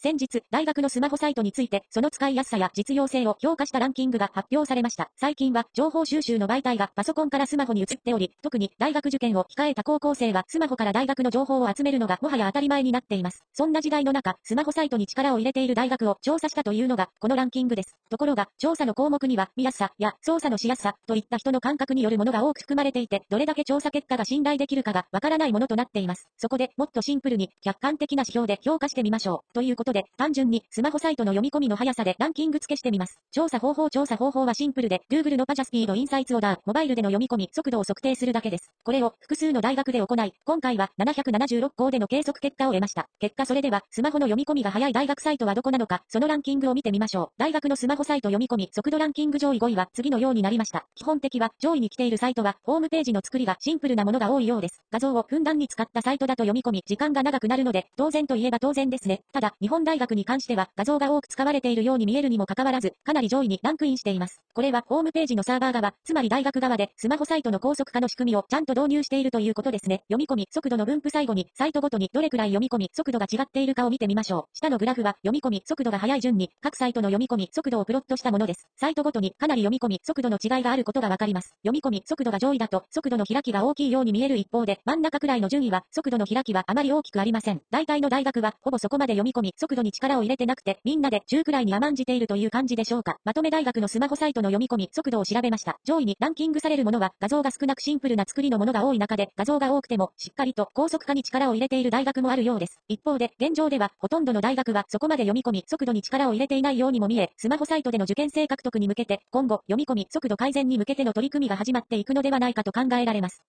先日、大学のスマホサイトについて、その使いやすさや実用性を評価したランキングが発表されました。最近は、情報収集の媒体がパソコンからスマホに移っており、特に大学受験を控えた高校生は、スマホから大学の情報を集めるのがもはや当たり前になっています。そんな時代の中、スマホサイトに力を入れている大学を調査したというのが、このランキングです。ところが、調査の項目には、見やすさや操作のしやすさといった人の感覚によるものが多く含まれていて、どれだけ調査結果が信頼できるかがわからないものとなっています。そこで、もっとシンプルに、客観的な指標で評価してみましょう。ということで、単純に、スマホサイトの読み込みの速さでランキング付けしてみます。調査方法調査方法はシンプルで、Google のパジャスピードインサイツオーダー、モバイルでの読み込み速度を測定するだけです。これを複数の大学で行い、今回は776校での計測結果を得ました。結果それでは、スマホの読み込みが速い大学サイトはどこなのか、そのランキングを見てみましょう。大学のスマホサイト読み込み速度ランキング上位5位は次のようになりました。基本的は上位に来ているサイトは、ホームページの作りがシンプルなものが多いようです。画像をふんだんに使ったサイトだと読み込み、時間が長くなるので、当然といえば当然ですね。ただ、日本本大学に関しては、画像が多く使われているように見えるにもかかわらず、かなり上位にランクインしています。これは、ホームページのサーバー側、つまり大学側で、スマホサイトの高速化の仕組みをちゃんと導入しているということですね。読み込み、速度の分布最後に、サイトごとにどれくらい読み込み、速度が違っているかを見てみましょう。下のグラフは、読み込み、速度が速い順に、各サイトの読み込み、速度をプロットしたものです。サイトごとに、かなり読み込み、速度の違いがあることがわかります。読み込み、速度が上位だと、速度の開きが大きいように見える一方で、真ん中くらいの順位は、速度の開きはあまり大きくありません。大体の大学は、ほぼそこまで読み込み、速度に力を入れてなくて、みんなで中くらいに甘んじているという感じでしょうか。まとめ大学のスマホサイトの読み込み、速度を調べました。上位にランキングされるものは、画像が少なくシンプルな作りのものが多い中で、画像が多くても、しっかりと高速化に力を入れている大学もあるようです。一方で、現状では、ほとんどの大学はそこまで読み込み、速度に力を入れていないようにも見え、スマホサイトでの受験生獲得に向けて、今後、読み込み、速度改善に向けての取り組みが始まっていくのではないかと考えられます。